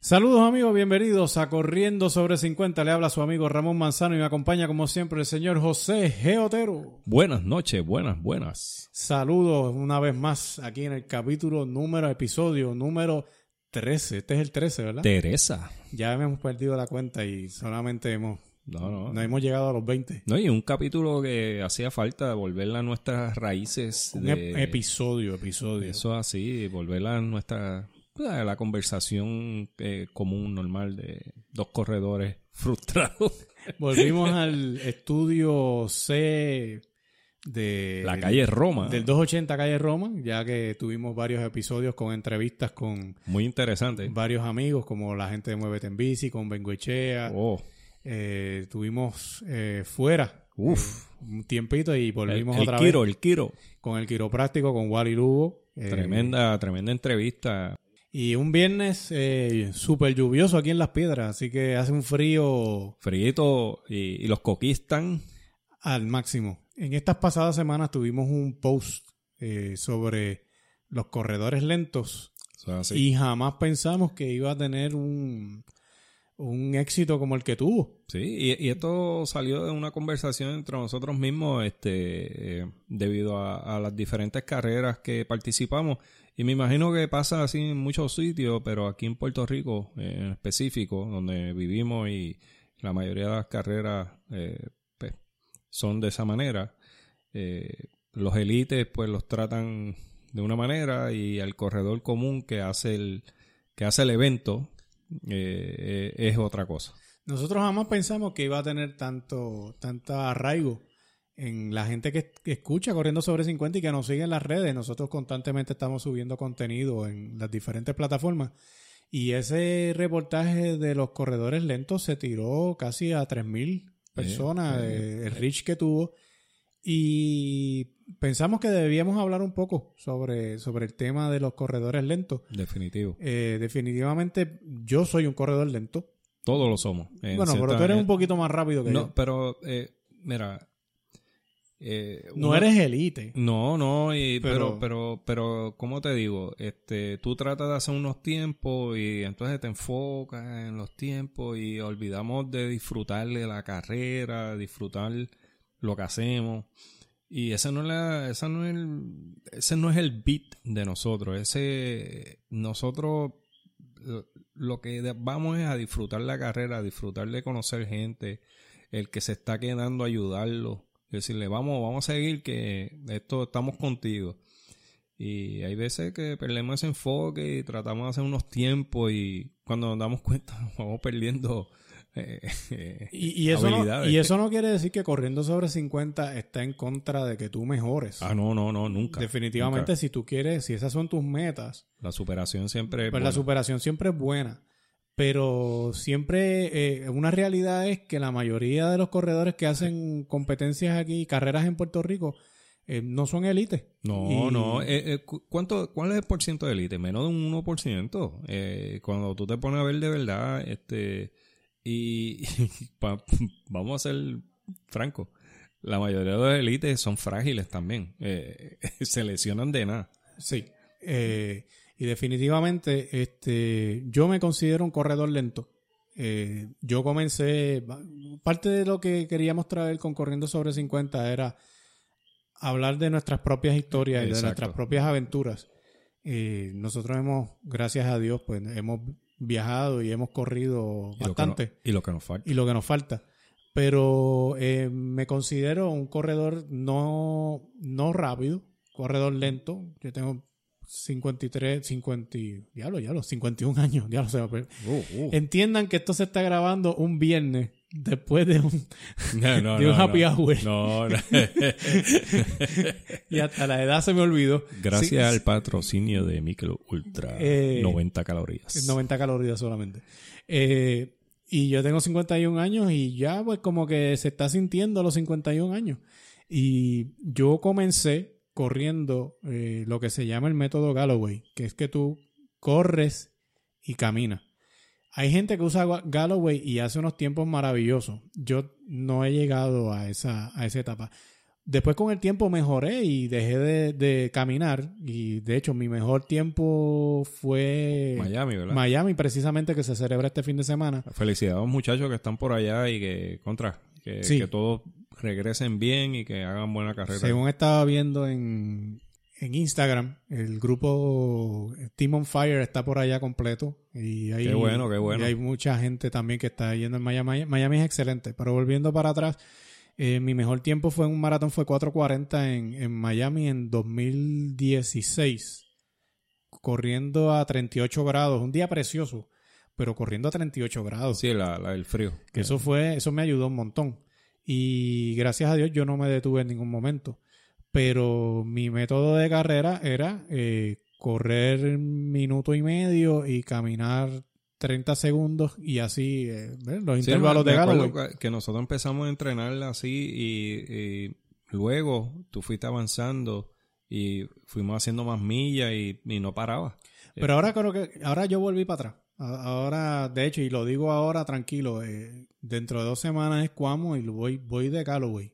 Saludos amigos, bienvenidos a Corriendo sobre 50. Le habla su amigo Ramón Manzano y me acompaña como siempre el señor José Geotero. Buenas noches, buenas, buenas. Saludos una vez más aquí en el capítulo número, episodio número 13. Este es el 13, ¿verdad? Teresa. Ya hemos perdido la cuenta y solamente hemos, No, no. no hemos llegado a los 20. No, y un capítulo que hacía falta volver a nuestras raíces. Un de, episodio, episodio. Eso así, volver a nuestra. La conversación eh, común, normal de dos corredores frustrados. Volvimos al estudio C de La calle Roma. del 280 calle Roma, ya que tuvimos varios episodios con entrevistas con Muy interesante. varios amigos, como la gente de Muévete en Bici, con Bengoechea. Oh, Eh, estuvimos eh, fuera Uf. un tiempito y el, volvimos el otra vez el Kiro. con el quiropráctico, con Wally Lugo. eh, Tremenda, tremenda entrevista. Y un viernes eh, súper lluvioso aquí en Las Piedras, así que hace un frío Frito y, y los coquistan. al máximo. En estas pasadas semanas tuvimos un post eh, sobre los corredores lentos y jamás pensamos que iba a tener un, un éxito como el que tuvo. Sí, y, y esto salió de una conversación entre nosotros mismos, este, eh, debido a, a las diferentes carreras que participamos. Y me imagino que pasa así en muchos sitios, pero aquí en Puerto Rico eh, en específico, donde vivimos y la mayoría de las carreras eh, pues, son de esa manera. Eh, los élites pues los tratan de una manera y al corredor común que hace el, que hace el evento es otra cosa. Nosotros jamás pensamos que iba a tener tanto, tanta arraigo en la gente que, que escucha Corriendo sobre 50 y que nos sigue en las redes. Nosotros constantemente estamos subiendo contenido en las diferentes plataformas. Y ese reportaje de los corredores lentos se tiró casi a 3.000 personas, eh, el reach que tuvo. Y pensamos que debíamos hablar un poco sobre, sobre el tema de los corredores lentos. Definitivo. Eh, definitivamente yo soy un corredor lento. Todos lo somos. En bueno, pero tú eres un poquito más rápido que No, yo. pero, eh, mira. Eh, No eres elite. No, no, y- Pero- pero, pero, pero, ¿cómo te digo? Este, tú tratas de hacer unos tiempos y entonces te enfocas en los tiempos y olvidamos de disfrutar de la carrera, disfrutar lo que hacemos. Y ese no es la, esa no es el, ese no es el beat de nosotros. Ese, nosotros lo- que vamos es a disfrutar la carrera, a disfrutar de conocer gente, el que se está quedando, ayudarlo, decirle, vamos, vamos a seguir que esto estamos contigo. Y hay veces que perdemos ese enfoque y tratamos de hacer unos tiempos y cuando nos damos cuenta nos vamos perdiendo eh, eh, Y, y eso no, habilidades. y eso no quiere decir que corriendo sobre 50 está en contra de que tú mejores. Ah, no, no, no, nunca. Definitivamente, nunca. si tú quieres, si esas son tus metas, La superación siempre es pues la superación siempre es buena. Pero siempre eh, una realidad es que la mayoría de los corredores que hacen competencias aquí, carreras en Puerto Rico, eh, no son élites. No, Y- no. eh, eh, cu- ¿cuánto, ¿Cuál es el por ciento de élite? Menos de un 1%. Eh, cuando tú te pones a ver de verdad, este. Y. pa- vamos a ser francos. La mayoría de los élites son frágiles también. Se lesionan de nada. Sí. Eh, y definitivamente, este, yo me considero un corredor lento. Eh, yo comencé, parte de lo que queríamos traer con Corriendo sobre 50 era hablar de nuestras propias historias y de nuestras propias aventuras. Eh, nosotros hemos, gracias a Dios, pues hemos viajado y hemos corrido Y lo que bastante. no- y lo que nos falta. y lo que nos falta. Pero eh, me considero un corredor no, no rápido, corredor lento. Yo tengo 53, 50, y- diablo, diablo, 51 años. Diablo, se me per- Uh, uh. Entiendan que esto se está grabando un viernes después de un, No, no, de un no, happy hour. No, no. y hasta la edad se me olvidó. Gracias Sí, al patrocinio de Mikel Ultra. Eh, 90 calorías. 90 calorías solamente. Eh, y yo tengo 51 años y ya pues como que se está sintiendo a los 51 años. Y yo comencé corriendo eh, lo que se llama el método Galloway, que es que tú corres y caminas. Hay gente que usa Ga- Galloway y hace unos tiempos maravillosos. Yo no he llegado a esa, a esa etapa. Después con el tiempo mejoré y dejé de, de caminar. Y de hecho mi mejor tiempo fue Miami, ¿verdad? Miami, precisamente que se celebra este fin de semana. Felicidades a los muchachos que están por allá y que, contra, que, Sí. que todos regresen bien y que hagan buena carrera. Según estaba viendo en, en Instagram, el grupo Team on Fire está por allá completo. Y hay, Qué bueno, qué bueno. y hay mucha gente también que está yendo en Miami. Miami es excelente. Pero volviendo para atrás, eh, mi mejor tiempo fue en un maratón, fue 4.40 en, en Miami en 2016. Corriendo a 38 grados. Un día precioso, pero corriendo a 38 grados. Sí, la, la del frío. Que eso fue, eso me ayudó un montón. Y gracias a Dios yo no me detuve en ningún momento. Pero mi método de carrera era eh, correr minuto y medio y caminar 30 segundos y así eh, los Sí, intervalos me- de Galloway. que- nosotros empezamos a entrenar así y, y luego tú fuiste avanzando y fuimos haciendo más millas y, y no parabas. Pero ahora creo que ahora yo volví para atrás. Ahora, de hecho, y lo digo ahora tranquilo, eh, dentro de dos semanas es Cuamo y voy, voy de Galloway.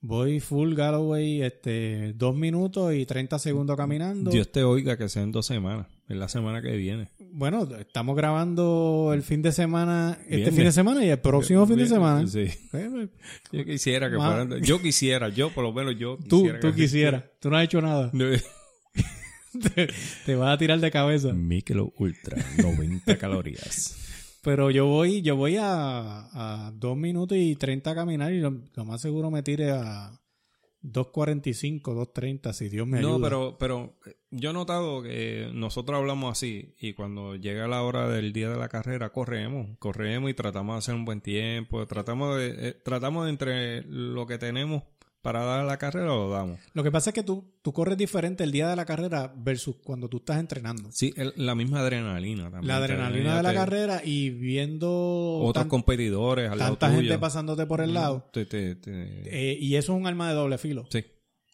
Voy full Galloway, este, dos minutos y 30 segundos caminando. Dios te oiga que sea en dos semanas, es la semana que viene. Bueno, estamos grabando el fin de semana, este fin de semana y el próximo fin de semana. Sí. Yo quisiera que fueran. Yo quisiera, yo por lo menos yo Tú, quisiera. tú que- quisieras. Tú no has hecho nada. Te, te vas a tirar de cabeza. Michelob Ultra, 90 calorías. Pero yo voy, yo voy a, a 2 minutos y 30 a caminar y lo, lo más seguro me tire a 2.45, 2.30 si Dios me ayuda. No, pero, pero eh, yo he notado que nosotros hablamos así y cuando llega la hora del día de la carrera corremos, corremos y tratamos de hacer un buen tiempo, tratamos de, eh, tratamos de entre lo que tenemos para dar la carrera lo damos. Lo que pasa es que tú, tú corres diferente el día de la carrera versus cuando tú estás entrenando. Sí, el- la misma adrenalina también. La adrenalina de la Te- carrera y viendo Otros tan- competidores al lado tanta tuyo. gente pasándote por el lado. Te, te- te- Eh, y eso es un arma de doble filo. sí,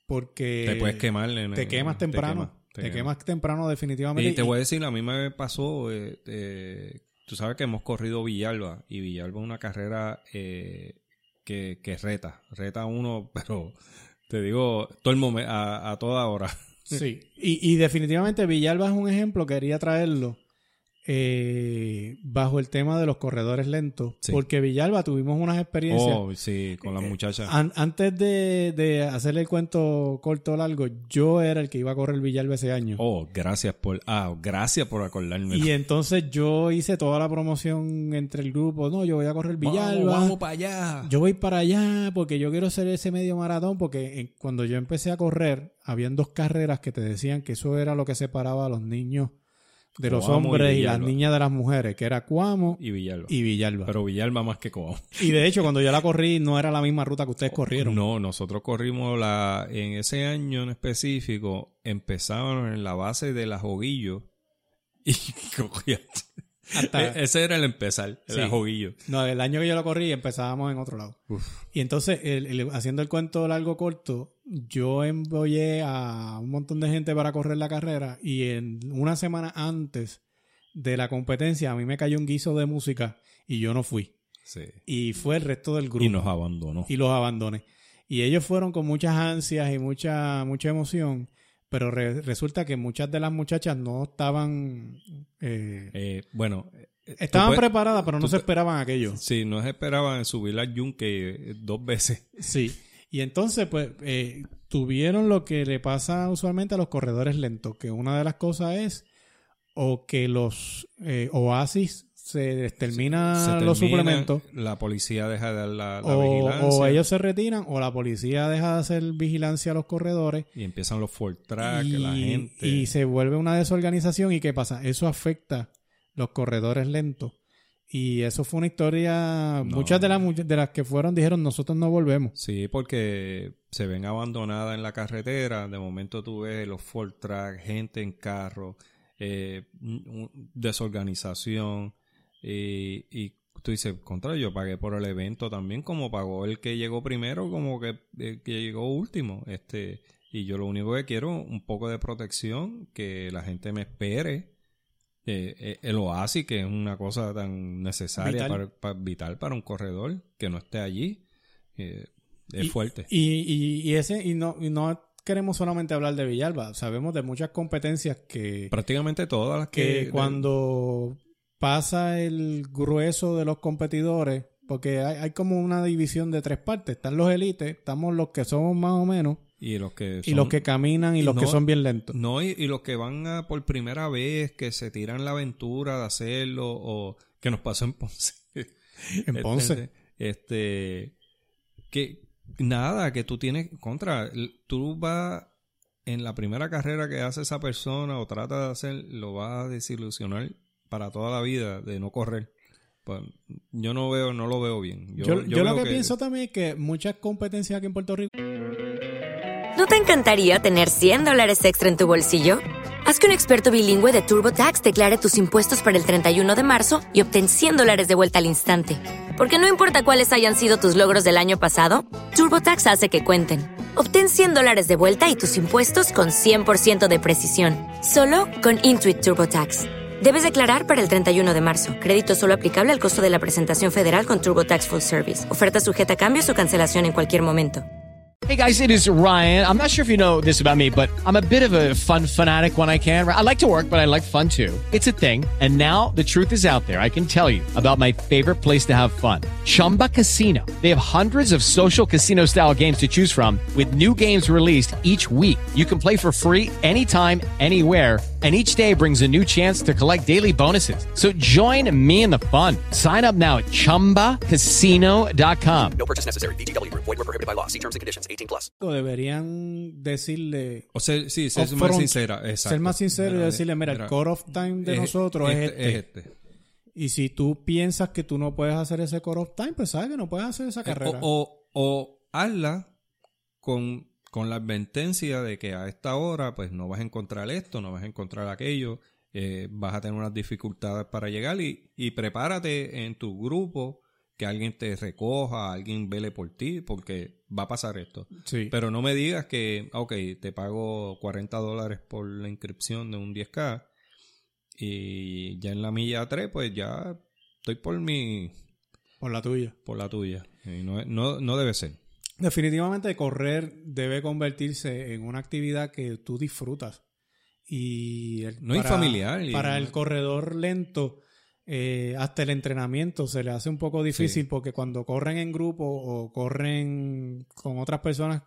Porque te puedes quemar. en- te quemas temprano. Te, quema, te quemas quema. temprano definitivamente. Y te voy a decir, a mí me pasó, eh, eh, tú sabes que hemos corrido Villalba y Villalba es una carrera eh, que, que reta, reta uno, pero te digo, todo el momento, a, a toda hora. Sí. Y, y definitivamente Villalba es un ejemplo, quería traerlo eh, bajo el tema de los corredores lentos. Sí. Porque Villalba tuvimos unas experiencias. Oh, sí, con las muchachas. An- antes de, de hacerle el cuento corto o largo, yo era el que iba a correr Villalba ese año. Oh, gracias por, ah, gracias por acordarme. Y entonces yo hice toda la promoción entre el grupo. No, yo voy a correr Villalba. Vamos, vamos para allá. Yo voy para allá porque yo quiero hacer ese medio maratón porque en- cuando yo empecé a correr, habían dos carreras que te decían que eso era lo que separaba a los niños de los hombres y, las niñas de las mujeres, que era Cuamo Y Villalba. y Villalba. Pero Villalba más que Coamo. y de hecho, cuando yo la corrí, no era la misma ruta que ustedes corrieron. No, nosotros corrimos la, en ese año en específico, empezábamos en la base de la Joguillo y cogía. Hasta- E- Ese era el empezar, el Sí. Joguillo. No, el año que yo lo corrí empezábamos en otro lado. Y entonces, el- el- haciendo el cuento largo corto, yo embollé a un montón de gente para correr la carrera y en una semana antes de la competencia a mí me cayó un guiso de música y yo no fui. Sí. Y fue el resto del grupo. Y nos abandonó. y los abandoné. Y ellos fueron con muchas ansias y mucha, mucha emoción, pero re- resulta que muchas de las muchachas no estaban... eh, Eh, bueno, estaban puedes- preparadas, pero no se esperaban aquello. Sí, no esperaban subir al yunque eh, dos veces. Sí. Y entonces, pues, eh, tuvieron lo que le pasa usualmente a los corredores lentos, que una de las cosas es o que los eh, oasis se termina Se los suplementos La policía deja de dar la, la o, vigilancia. o ellos se retiran o la policía deja de hacer vigilancia a los corredores Y empiezan los full track, y, la gente. y se vuelve una desorganización y qué pasa eso afecta los corredores lentos y eso fue una historia No. muchas de las de las que fueron dijeron nosotros no volvemos Sí, porque se ven abandonadas en la carretera. De momento tú ves los full track, gente en carro, eh, desorganización. Y, y tú dices, contra, yo pagué por el evento también, como pagó el que llegó primero, como que, el que llegó último. este Y yo lo único que quiero, un poco de protección, que la gente me espere. Eh, eh, el oasis, que es una cosa tan necesaria, Vital. Para, para- vital para un corredor, que no esté allí. Eh, es Y- fuerte. Y, y, y ese, y no, y no queremos solamente hablar de Villalba, sabemos de muchas competencias que, Prácticamente todas las que... que cuando pasa el grueso de los competidores, porque hay, hay como una división de tres partes, están los élites, estamos los que somos más o menos, Y los que y los que caminan y, y los que son bien lentos. No, y, y los que van a por primera vez, que se tiran la aventura de hacerlo, o que nos pasó en Ponce. En Ponce. Este, este, que nada, que tú tienes contra, tú vas en la primera carrera que hace esa persona o trata de hacer, lo vas a desilusionar para toda la vida de no correr. Pues, yo no veo, no lo veo bien. Yo, yo lo veo que, pienso también es que muchas competencias aquí en Puerto Rico ¿No te encantaría tener 100 dólares extra en tu bolsillo? Haz que un experto bilingüe de TurboTax declare tus impuestos para el 31 de marzo y obtén 100 dólares de vuelta al instante. Porque no importa cuáles hayan sido tus logros del año pasado, TurboTax hace que cuenten. Obtén 100 dólares de vuelta y tus impuestos con 100% de precisión, solo con Intuit TurboTax. Debes declarar para el 31 de marzo. Crédito solo aplicable al costo de la presentación federal con TurboTax Full Service. Oferta sujeta a cambios o cancelación en cualquier momento. Hey guys, it is Ryan. I'm not sure if you know this about me, but I'm a bit of a fun fanatic when I can. I like to work, but I like fun too. It's a thing. And now the truth is out there. I can tell you about my favorite place to have fun. Chumba Casino. They have hundreds of social casino style games to choose from with new games released each week. You can play for free anytime, anywhere. And each day brings a new chance to collect daily bonuses. So join me in the fun. Sign up now at chumbacasino.com. No purchase necessary. VGW Group. Void were prohibited by law. See terms and conditions. 18 plus. deberían decirle O ser, sí, ser upfront, más sincera. Exacto. ser más sincero y Mira, decirle, mira, el cut off time de es- nosotros es este. este. Y si tú piensas que tú no puedes hacer ese cut off time, pues sabes que no puedes hacer esa carrera. Eh, O, o, o hazla con, con la advertencia de que a esta hora pues no vas a encontrar esto, no vas a encontrar aquello, eh, vas a tener unas dificultades para llegar y, y prepárate en tu grupo que alguien te recoja, alguien vele por ti, porque va a pasar esto. sí. Pero no me digas que, ok, te pago 40 dólares por la inscripción de un 10K y ya en la milla 3 pues ya estoy por mi, por la tuya. por la tuya. Y no, no, no debe ser. Definitivamente correr debe convertirse en una actividad que tú disfrutas. Y el- No, y familiar, y- para el corredor lento, eh, hasta el entrenamiento se le hace un poco difícil Sí. porque cuando corren en grupo o corren con otras personas,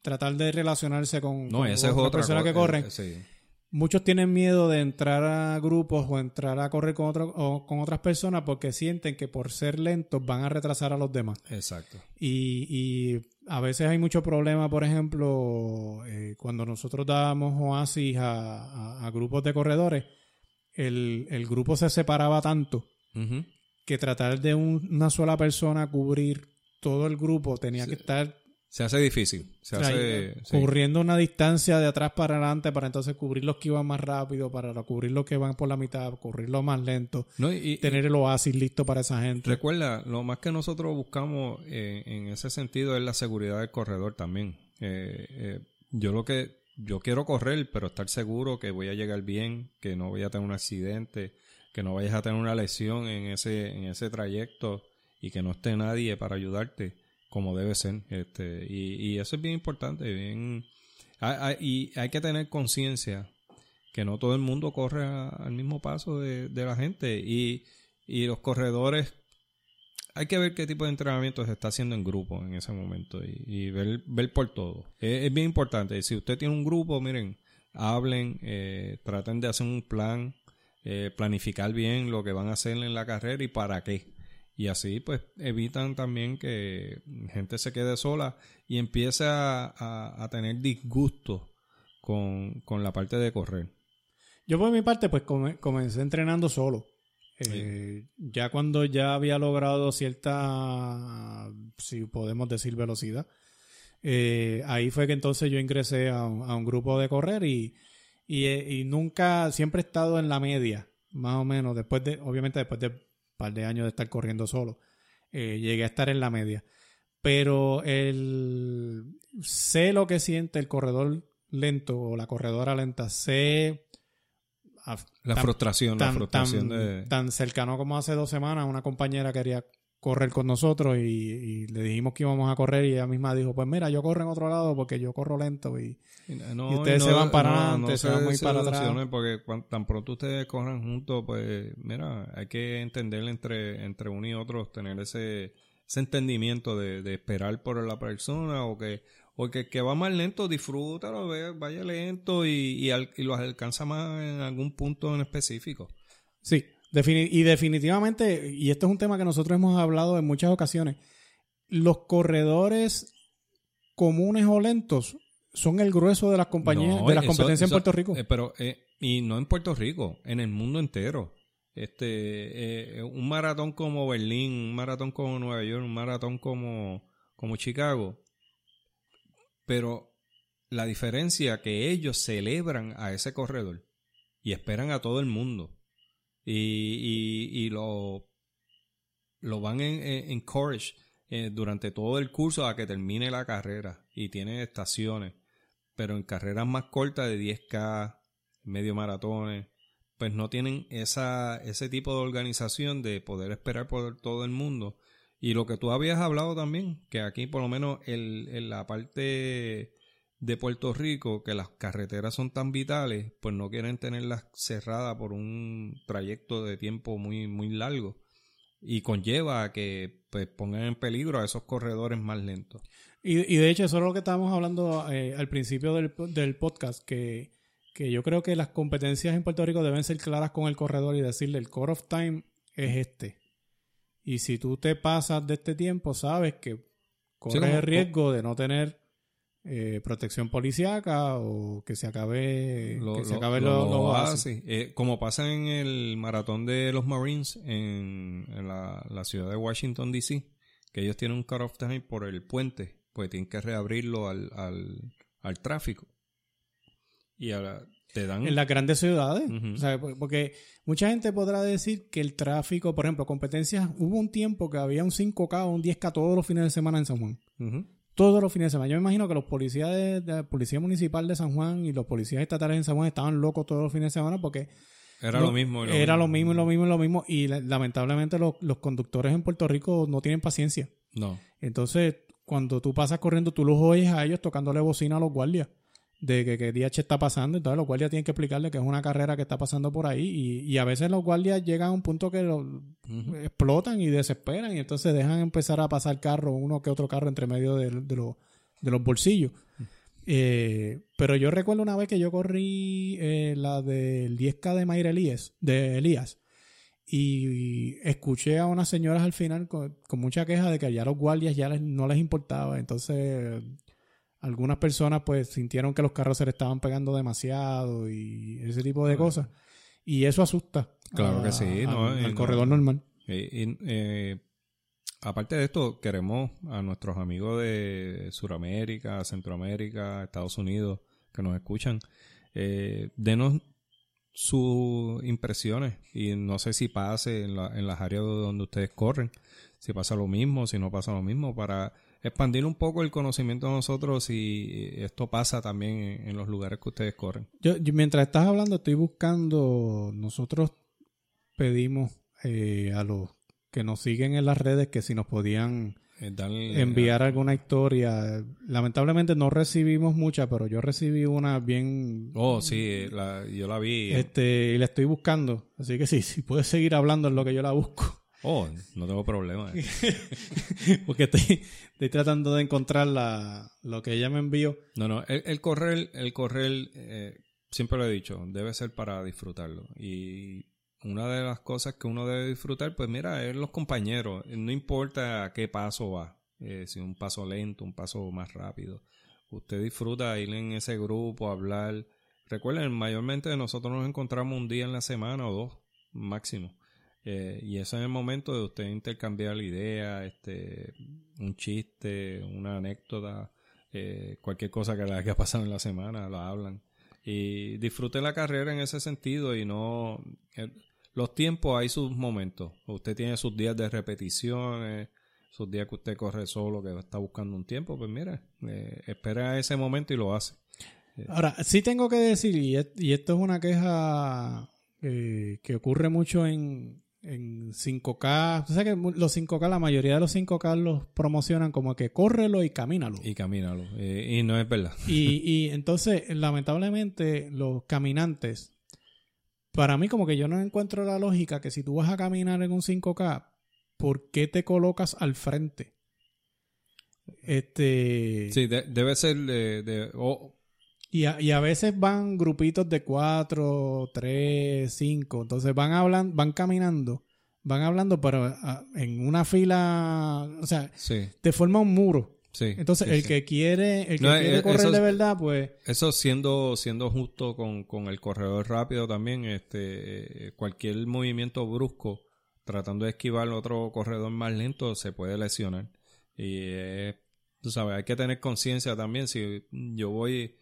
tratar de relacionarse con, No, con esa es otra personas que corren. eh, sí. Muchos tienen miedo de entrar a grupos o entrar a correr con, otro- o con otras personas porque sienten que por ser lentos van a retrasar a los demás. Exacto. Y, y a veces hay mucho problema, por ejemplo, eh, cuando nosotros dábamos oasis a, a- a grupos de corredores, el, el grupo se separaba tanto que tratar de un- una sola persona cubrir todo el grupo tenía que estar Se hace difícil. Se o sea, hace. sí. cubriendo una distancia de atrás para adelante para entonces cubrir los que iban más rápido, para cubrir los que van por la mitad, cubrir los más lentos, No, y- y- tener el oasis listo para esa gente. Recuerda, lo más que nosotros buscamos eh, en ese sentido es la seguridad del corredor también. Eh, eh, yo lo que yo quiero correr, pero estar seguro que voy a llegar bien, que no voy a tener un accidente, que no vayas a tener una lesión en ese en ese trayecto y que no esté nadie para ayudarte como debe ser. Este y, y eso es bien importante, bien hay- y hay que tener conciencia que no todo el mundo corre a- al mismo paso de, de la gente y, y los corredores hay que ver qué tipo de entrenamiento se está haciendo en grupo en ese momento y, y ver, ver por todo. Es, es bien importante. Si usted tiene un grupo, miren, hablen, eh, traten de hacer un plan eh, planificar bien lo que van a hacer en la carrera y para qué. Y así pues evitan también que gente se quede sola y empiece a, a- tener disgusto con, con la parte de correr. Yo por mi parte, pues come- comencé entrenando solo. Eh, Ya cuando ya había logrado cierta, si podemos decir, velocidad, eh, ahí fue que entonces yo ingresé a un, grupo de correr y, y, eh, y nunca, siempre he estado en la media, más o menos, después de, obviamente después de par de años de estar corriendo solo, eh, llegué a estar en la media. Pero el, sé lo que siente el corredor lento o la corredora lenta, sé a- La tan- frustración, la frustración tan- de... tan cercano como hace dos semanas, una compañera quería correr con nosotros y, y le dijimos que íbamos a correr y ella misma dijo, pues mira, yo corro en otro lado porque yo corro lento y No, Y ustedes se van para adelante, se van muy para atrás. Porque cuan- tan pronto ustedes corran juntos, pues mira, hay que entender entre, entre uno y otro, tener ese, ese entendimiento de, de esperar por la persona o que o que, que va más lento, disfrútalo, vaya lento y, y, al- y los alcanza más en algún punto en específico. Sí, defini- y definitivamente, y esto es un tema que nosotros hemos hablado en muchas ocasiones, los corredores comunes o lentos son el grueso de las compañías, No, de las eso- competencias eso- en Puerto Rico. eh, pero, eh, y no en Puerto Rico, en el mundo entero. Este, eh, un maratón como Berlín, un maratón como Nueva York, un maratón como, como Chicago. Pero la diferencia que ellos celebran a ese corredor y esperan a todo el mundo. Y, y, y lo, lo van en, en- encourage eh, durante todo el curso a que termine la carrera y tiene estaciones pero en carreras más cortas de 10K, medio maratones, pues no tienen esa, ese tipo de organización de poder esperar por todo el mundo. Y lo que tú habías hablado también, que aquí por lo menos en la parte de Puerto Rico, que las carreteras son tan vitales, pues no quieren tenerlas cerradas por un trayecto de tiempo muy, muy largo. Y conlleva a que pues, pongan en peligro a esos corredores más lentos. Y, y de hecho, eso es lo que estábamos hablando eh, al principio del, del podcast, que, que yo creo que las competencias en Puerto Rico deben ser claras con el corredor y decirle, el core of time es este. Y si tú te pasas de este tiempo, sabes que corres el riesgo de no tener eh, protección policíaca o que se acabe, Lo- que se lo- acabe lo- lo- lo lo hace. Eh, como pasa en el maratón de los Marines en, en la, la ciudad de Washington, D.C., que ellos tienen un cut-off time por el puente, pues tienen que reabrirlo al, al, al tráfico. Y ahora te dan... En las grandes ciudades. O sea, porque mucha gente podrá decir que el tráfico, por ejemplo, competencias, hubo un tiempo que había un 5K o un 10K todos los fines de semana en San Juan. Todos los fines de semana. Yo me imagino que los policías de, de la Policía Municipal de San Juan y los policías estatales en San Juan estaban locos todos los fines de semana porque Era lo mismo. y era lo mismo y lo mismo y lo mismo. Y la- lamentablemente los, los conductores en Puerto Rico no tienen paciencia. No. Entonces, cuando tú pasas corriendo, tú los oyes a ellos tocándole bocina a los guardias de que, que DH está pasando. Entonces, los guardias tienen que explicarle que es una carrera que está pasando por ahí. Y, y a veces los guardias llegan a un punto que lo- explotan y desesperan. Y entonces dejan empezar a pasar carro, uno que otro carro entre medio de, de los- de los bolsillos. Eh, pero yo recuerdo una vez que yo corrí eh, la del 10K de Mayra Elías, de Elías y escuché a unas señoras al final con, con mucha queja de que ya los guardias ya les- no les importaba. Entonces, algunas personas pues sintieron que los carros se les estaban pegando demasiado y ese tipo de cosas. Y eso asusta. Claro a- que sí, ¿no? al, Y al no- corredor normal. Y, eh, aparte de esto, queremos a nuestros amigos de Sudamérica, Centroamérica, Estados Unidos que nos escuchan, eh, denos sus impresiones y no sé si pase en, la- en las áreas donde ustedes corren, si pasa lo mismo, si no pasa lo mismo, para expandir un poco el conocimiento de nosotros si esto pasa también en, en los lugares que ustedes corren. Yo, yo- mientras estás hablando, estoy buscando. Nosotros pedimos eh, a los que nos siguen en las redes que si nos podían Eh, darle- enviar alguna historia. Lamentablemente no recibimos muchas, pero yo recibí una bien. Oh, sí, la- yo la vi. Este, y la estoy buscando. Así que sí, si puedes seguir hablando en lo que yo la busco. Oh, no tengo problema. Porque estoy, estoy tratando de encontrar la, lo que ella me envió. No, no, el, el correr, el correr, eh, siempre lo he dicho, debe ser para disfrutarlo. Y una de las cosas que uno debe disfrutar, pues mira, es los compañeros. No importa a qué paso va, eh, si un paso lento, un paso más rápido. Usted disfruta ir en ese grupo, hablar. Recuerden, mayormente nosotros nos encontramos un día en la semana o dos, máximo. Eh, y eso es el momento de usted intercambiar la idea, este, un chiste, una anécdota, eh, cualquier cosa que le haya pasado en la semana, la hablan. Y disfrute la carrera en ese sentido y no... eh, los tiempos hay sus momentos. Usted tiene sus días de repeticiones, sus días que usted corre solo, que está buscando un tiempo, pues mira, espera ese momento y lo hace. Ahora, sí tengo que decir, y, esto es una queja que ocurre mucho en, en 5K. Tú sabes que los 5K, la mayoría de los 5K los promocionan como que córrelo y camínalo. Y camínalo. Eh, y no es verdad. Y, y entonces, lamentablemente, los caminantes, para mí como que yo no encuentro la lógica que si tú vas a caminar en un 5K, ¿por qué te colocas al frente? Este... Sí, de- debe ser de... de- o- Y a, y a veces van grupitos de cuatro, tres, cinco. Entonces van hablando, van caminando, van hablando, pero en una fila, o sea, sí, te forma un muro. sí. Entonces sí, el que quiere, el que No, quiere eh, correr eso de verdad, pues Eso siendo, siendo justo con, con el corredor rápido también, este, eh, cualquier movimiento brusco, tratando de esquivar otro corredor más lento, se puede lesionar. Y eh, tú sabes, hay que tener conciencia también. Si yo voy,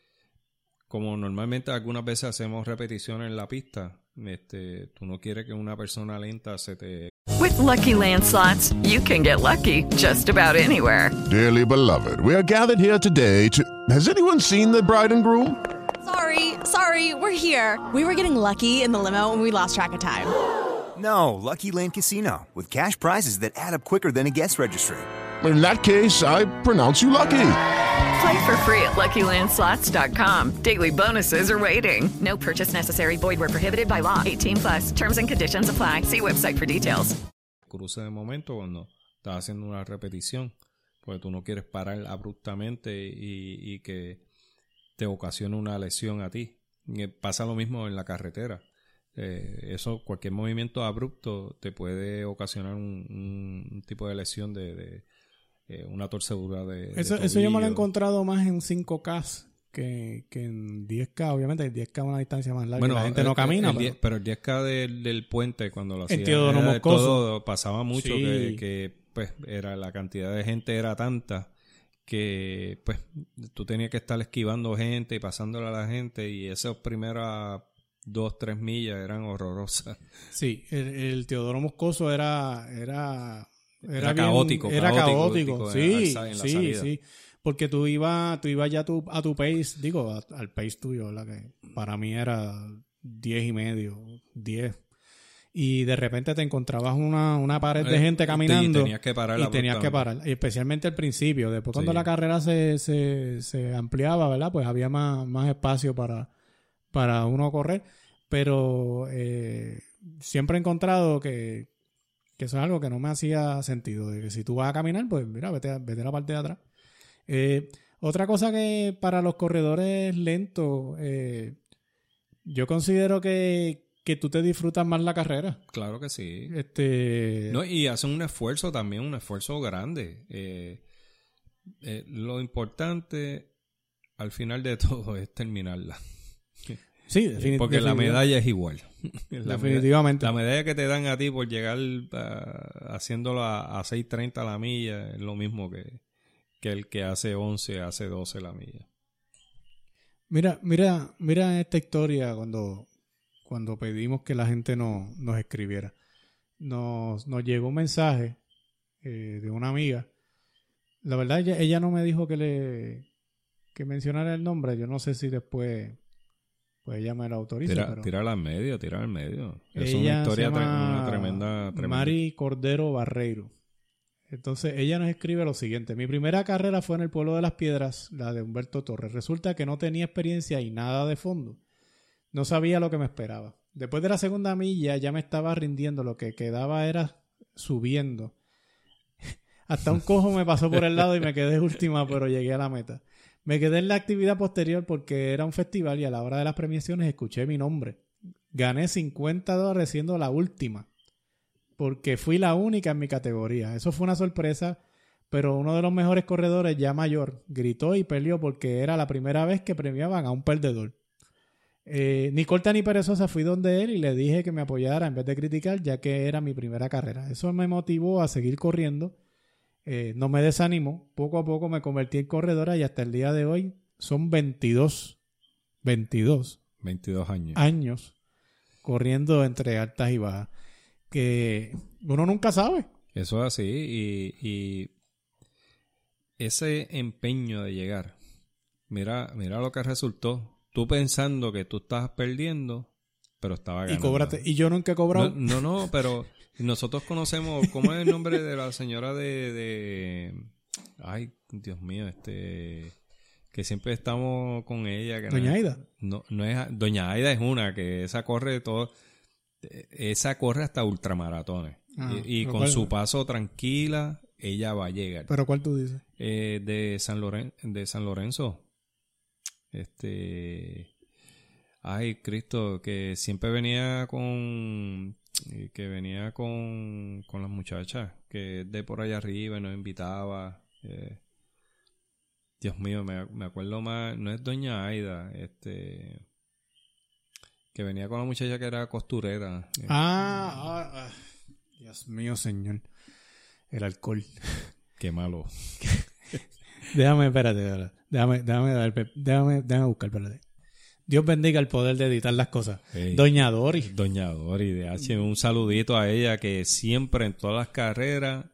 como normalmente algunas veces hacemos repeticiones en la pista, este, tú no quieres que una persona lenta se te With Lucky Land slots, you can get lucky just about anywhere. Dearly beloved, we are gathered here today to. Has anyone seen the bride and groom? Sorry, sorry, we're here. We were getting lucky in the limo and we lost track of time. No, Lucky Land Casino, with cash prizes that add up quicker than a guest registry. In that case, I pronounce you lucky. Play for free at LuckyLandSlots.com. Daily bonuses are waiting. No purchase necessary. Void where prohibited by law. 18 plus. Terms and conditions apply. See website for details. cruce de momento cuando estás haciendo una repetición, porque tú no quieres parar abruptamente y, que te ocasione una lesión a ti. Y pasa lo mismo en la carretera. Eh, eso, cualquier movimiento abrupto te puede ocasionar un, tipo de lesión de, eh, una torcedura de, de eso, eso yo me lo he encontrado más en 5K que, que en 10K. Obviamente el 10K es una distancia más larga. Bueno, la gente el- no camina. el pero- 10 pero el 10K del, del puente cuando lo hacía todo, pasaba mucho Sí. que, que, pues era la cantidad de gente era tanta que pues tú tenías que estar esquivando gente y pasándole a la gente y esas primeras dos tres millas eran horrorosas Sí, el, el Teodoro Moscoso era era Era bien- caótico, era caótico, sí, en la- en la sí, salida. sí, porque tú ibas tú ibas ya a tu, a tu pace, digo, a- al pace tuyo, ¿verdad? Que para mí era 10 y medio, 10. Y de repente te encontrabas una, una pared de Eh, gente y caminando. tenías que parar Y tenías que parar. Y especialmente al principio. Después cuando Sí. la carrera se, se, se ampliaba, ¿verdad? Pues había más, más espacio para, para uno correr. Pero eh, siempre he encontrado que, que eso es algo que no me hacía sentido. De que si tú vas a caminar, pues mira, vete a, vete a la parte de atrás. Eh, otra cosa que para los corredores lentos, eh, yo considero que, que tú te disfrutas más la carrera. claro que sí Este, No, y hacen un esfuerzo también, un esfuerzo grande. Eh, eh, lo importante al final de todo es terminarla. sí, defini- Porque la medalla es igual. La Definitivamente. medalla- La medalla que te dan a ti por llegar ah, haciéndolo a, a 6.30 la milla es lo mismo que, que el que hace 11, hace 12 la milla. Mira, mira, mira esta historia cuando, cuando pedimos que la gente no, nos escribiera. Nos, nos llegó un mensaje eh, de una amiga. La verdad, ella, ella no me dijo que le que mencionara el nombre. Yo no sé si después pues ella me lo autoriza. Tira, pero tírala al medio, tírala al medio. Es ella una historia, tre- una tremenda, tremenda. Mari Cordero Barreiro. Entonces ella nos escribe lo siguiente. Mi primera carrera fue en el pueblo de las piedras, la de Humberto Torres. Resulta que no tenía experiencia y nada de fondo. No sabía lo que me esperaba. Después de la segunda milla ya me estaba rindiendo. Lo que quedaba era subiendo. Hasta un cojo me pasó por el lado y me quedé última, pero llegué a la meta. Me quedé en la actividad posterior porque era un festival y a la hora de las premiaciones escuché mi nombre. gané 50 dólares siendo la última. Porque fui la única en mi categoría. Eso fue una sorpresa. Pero uno de los mejores corredores, ya mayor, gritó y peleó porque era la primera vez que premiaban a un perdedor. Eh, ni corta ni perezosa fui donde él y le dije que me apoyara en vez de criticar, ya que era mi primera carrera. Eso me motivó a seguir corriendo. Eh, no me desanimó. Poco a poco me convertí en corredora y hasta el día de hoy son 22, 22 22 años. años corriendo entre altas y bajas. Que uno nunca sabe. Eso es así. Y, y ese empeño de llegar, mira, mira lo que resultó. Tú pensando que tú estabas perdiendo, pero estaba Y ganando. cóbrate. Y yo nunca he cobrado. No, no, no, pero nosotros conocemos, ¿cómo es el nombre de la señora de, de ay, Dios mío, este que siempre estamos con ella, que no Doña es- Aida. No, no es Doña Aida es una que esa corre todo esa corre hasta ultramaratones. Ah, y con ¿cuál? su paso tranquila ella va a llegar. Pero ¿cuál tú dices? Eh, de San Loren de San Lorenzo. Este ay, Cristo, que siempre venía con que venía con, con las muchachas, que es de por allá arriba y nos invitaba. eh. Dios mío, me, me acuerdo más, no es Doña Aida, este que venía con la muchacha que era costurera. eh. Ah, ah, ah. Dios mío, señor. El alcohol. Qué malo. Déjame, espérate. Déjame, déjame, déjame, déjame buscar, espérate. Dios bendiga el poder de editar las cosas. Doña Doris. Doña Dori de H, un saludito a ella que siempre en todas las carreras,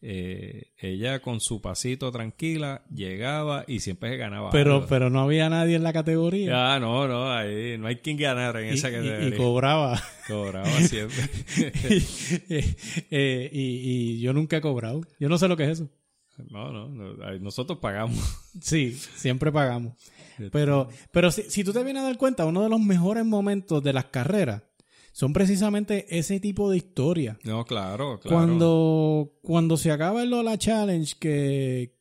eh, ella con su pasito tranquila llegaba y siempre se ganaba. Pero, algo. pero no había nadie en la categoría. Ah, no, no, ahí no hay quien ganar en y, esa categoría. y cobraba. Cobraba siempre. Eh, y, y yo nunca he cobrado. Yo no sé lo que es eso. no, no, nosotros pagamos. Sí, siempre pagamos. Pero, pero si, si tú te vienes a dar cuenta, uno de los mejores momentos de las carreras son precisamente ese tipo de historias. No, claro, claro. Cuando, cuando se acaba el Lola Challenge, que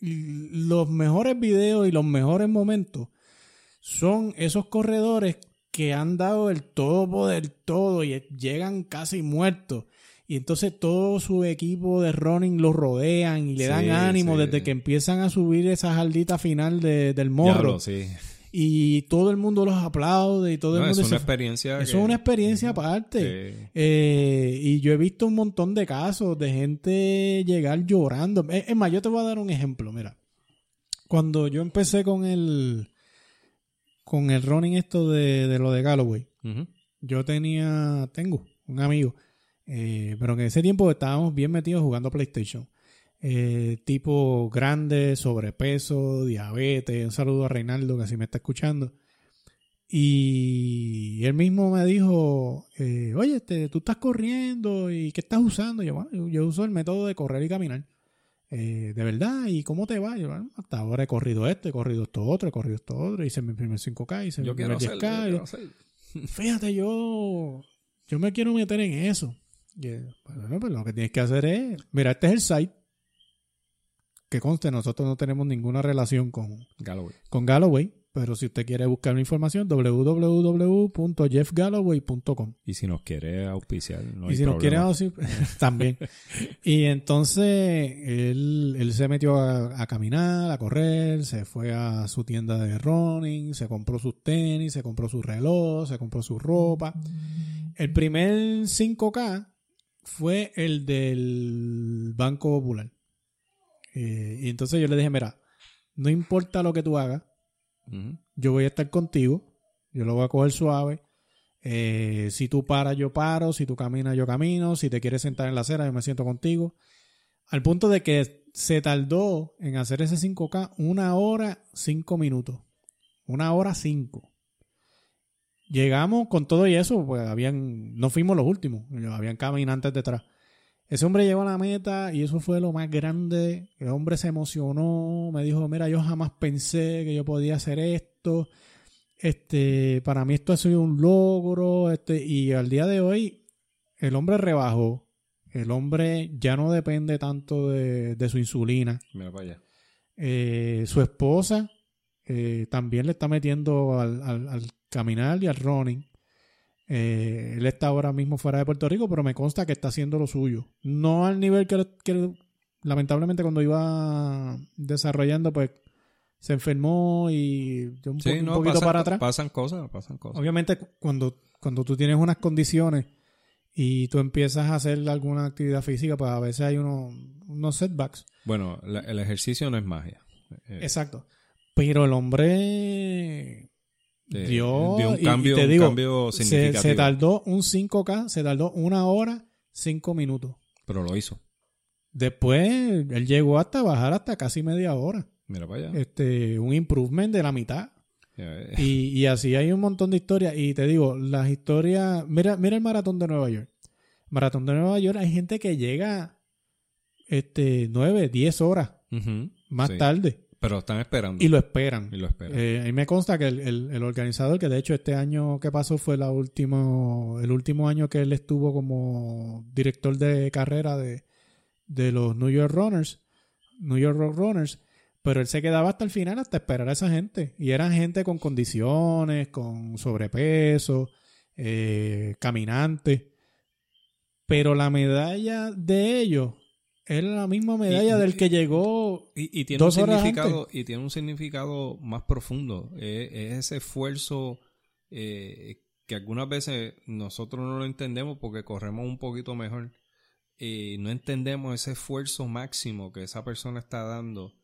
los mejores videos y los mejores momentos son esos corredores que han dado el todo por el todo y llegan casi muertos. Y entonces todo su equipo de running los rodean y le dan ánimo sí. desde que empiezan a subir esa jaldita final de- del morro. Diablo, sí. Y todo el mundo los aplaude y todo No, el mundo es una se- experiencia. Eso que- es una experiencia aparte. Sí. Eh, y yo he visto un montón de casos de gente llegar llorando. Es, más, yo te voy a dar un ejemplo. Mira, cuando yo empecé con el con el running esto de, de lo de Galloway, yo tenía, tengo un amigo, eh, pero en ese tiempo estábamos bien metidos jugando PlayStation. Eh, tipo grande, sobrepeso, diabetes. Un saludo a Reinaldo que si me está escuchando. Y él mismo me dijo, eh, oye, este, tú estás corriendo y ¿qué estás usando? Yo, "Bueno, yo, yo uso el método de correr y caminar. Eh, de verdad, ¿y cómo te va? Yo, "Bueno, hasta ahora he corrido esto, he corrido esto otro, he corrido esto otro, hice mi primer 5K, hice Yo mi primer hacerlo, 10K. yo y- quiero hacerlo. fíjate, yo, yo me quiero meter en eso. Eh, bueno, pues lo que tienes que hacer es, mira, este es el site. Que conste, nosotros no tenemos ninguna relación con, Galloway. con Galloway, pero si usted quiere buscar la información, www.jeffgalloway.com. Y si nos quiere auspiciar, no y hay si nos quiere decir, también. y entonces él, él se metió a, a caminar, a correr, se fue a su tienda de running, se compró sus tenis, se compró su reloj, se compró su ropa. El primer 5K fue el del Banco Popular. Eh, y entonces yo le dije, mira, no importa lo que tú hagas, yo voy a estar contigo, yo lo voy a coger suave. Eh, si tú paras, yo paro, si tú caminas, yo camino, si te quieres sentar en la acera, yo me siento contigo. Al punto de que se tardó en hacer ese 5K una hora, cinco minutos. Una hora cinco. Llegamos con todo y eso, pues habían, no fuimos los últimos, habían caminantes detrás. Ese hombre llegó a la meta y eso fue lo más grande. El hombre se emocionó, me dijo, mira, yo jamás pensé que yo podía hacer esto. Este, para mí esto ha sido un logro. Este, y al día de hoy, el hombre rebajó. El hombre ya no depende tanto de, de su insulina. Mira para allá. Eh, su esposa eh, también le está metiendo al, al- al caminar y al running. Eh, él está ahora mismo fuera de Puerto Rico, pero me consta que está haciendo lo suyo. No al nivel que, que lamentablemente cuando iba desarrollando, pues se enfermó y dio un, po- Sí, un no, poquito pasan, para atrás. pasan cosas, pasan cosas. Obviamente, cuando, cuando tú tienes unas condiciones y tú empiezas a hacer alguna actividad física, pues a veces hay unos, unos setbacks. Bueno, la- el ejercicio no es magia. Eh, Exacto. Pero el hombre Dio, un y- y cambio- te un digo, cambio significativo. se tardó un 5K, se tardó una hora, cinco minutos. pero lo hizo. Después, él llegó hasta bajar hasta casi media hora. Mira para allá. Este, un improvement de la mitad. Y, y así hay un montón de historias. Y te digo, las historias. Mira, mira el maratón de Nueva York. Maratón de Nueva York hay gente que llega este, 9, 10 horas más sí. tarde Pero están esperando. y lo esperan. Y lo esperan. Eh, me consta que el, el- el organizador, que de hecho este año que pasó fue la último, el último año que él estuvo como director de carrera de, de los New York Runners, New York Road Runners, pero él se quedaba hasta el final hasta esperar a esa gente. Y eran gente con condiciones, con sobrepeso, eh, caminantes. Pero la medalla de ellos era la misma medalla Y- del que llegó Y, y tiene dos un horas significado antes. y tiene un significado más profundo. Es, es ese esfuerzo eh, que algunas veces nosotros no lo entendemos porque corremos un poquito mejor. Y no entendemos ese esfuerzo máximo que esa persona está dando.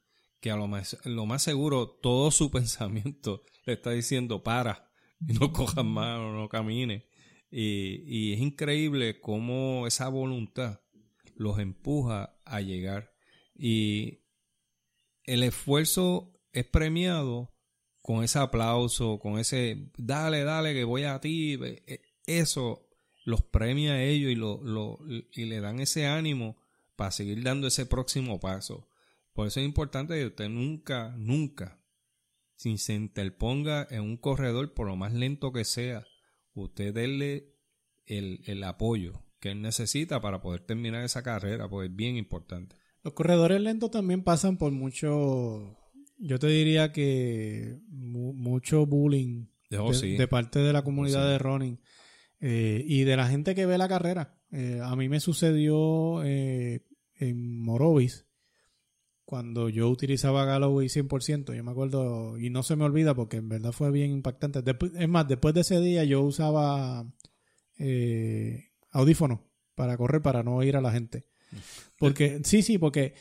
Que a lo más, lo más seguro todo su pensamiento le está diciendo para y no cojas más o no camines. Y, y es increíble cómo esa voluntad los empuja a llegar. Y el esfuerzo es premiado con ese aplauso, con ese dale, dale, que voy a ti. Eh, Eso los premia a ellos y, lo, lo- y le dan ese ánimo para seguir dando ese próximo paso. Por eso es importante que usted nunca, nunca, sin se interponga en un corredor, por lo más lento que sea, usted déle el, el apoyo que él necesita para poder terminar esa carrera, porque es bien importante. Los corredores lentos también pasan por mucho, yo te diría que mu- mucho bullying Oh, de, sí. de parte de la comunidad sí. de running eh, y de la gente que ve la carrera. Eh, a mí me sucedió eh, en Morovis cuando yo utilizaba Galloway 100%, yo me acuerdo, y no se me olvida porque en verdad fue bien impactante. Después, es más, después de ese día yo usaba eh, audífonos para correr, para no oír a la gente. Porque, sí, sí, porque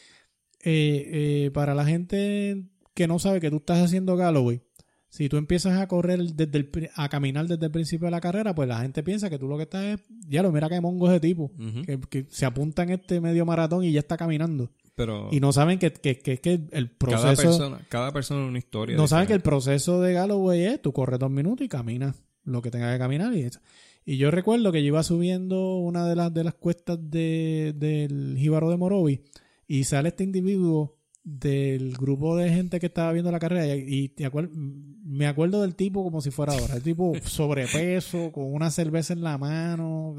eh, eh, para la gente que no sabe que tú estás haciendo Galloway, si tú empiezas a correr desde el, a caminar desde el principio de la carrera, pues la gente piensa que tú lo que estás es, ya lo mira que mongo ese tipo, que, que se apunta en este medio maratón y ya está caminando. Pero Y no saben que, que, que, que el proceso... cada persona, cada persona es una historia. No saben que el proceso de Galloway es tú corres dos minutos y caminas lo que tengas que caminar y eso. Y yo recuerdo que yo iba subiendo una de las de las cuestas de, del Jíbaro de Morovi y sale este individuo del grupo de gente que estaba viendo la carrera y, y te acuer- me acuerdo del tipo como si fuera ahora, el tipo sobrepeso, con una cerveza en la mano,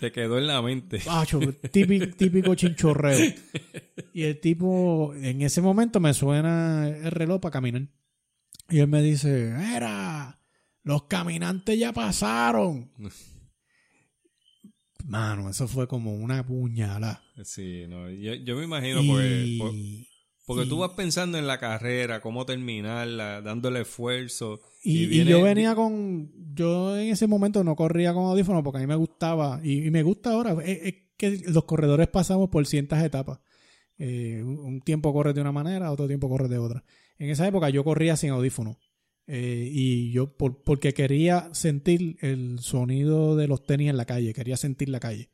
Te quedó en la mente. Pacho, típico, típico chinchorreo. Y el tipo, en ese momento me suena el reloj para caminar. Y él me dice, era, los caminantes ya pasaron. Mano, eso fue como una puñalada. Sí, no, yo, yo me imagino porque, Y- por- porque tú vas pensando en la carrera, cómo terminarla, dándole esfuerzo. Y, y viene- yo venía con. Yo en ese momento no corría con audífonos porque a mí me gustaba. Y, y me gusta ahora. Es, es que los corredores pasamos por ciertas etapas. Eh, un, un tiempo corres de una manera, otro tiempo corres de otra. En esa época yo corría sin audífonos. Eh, y yo, por- porque quería sentir el sonido de los tenis en la calle. Quería sentir la calle.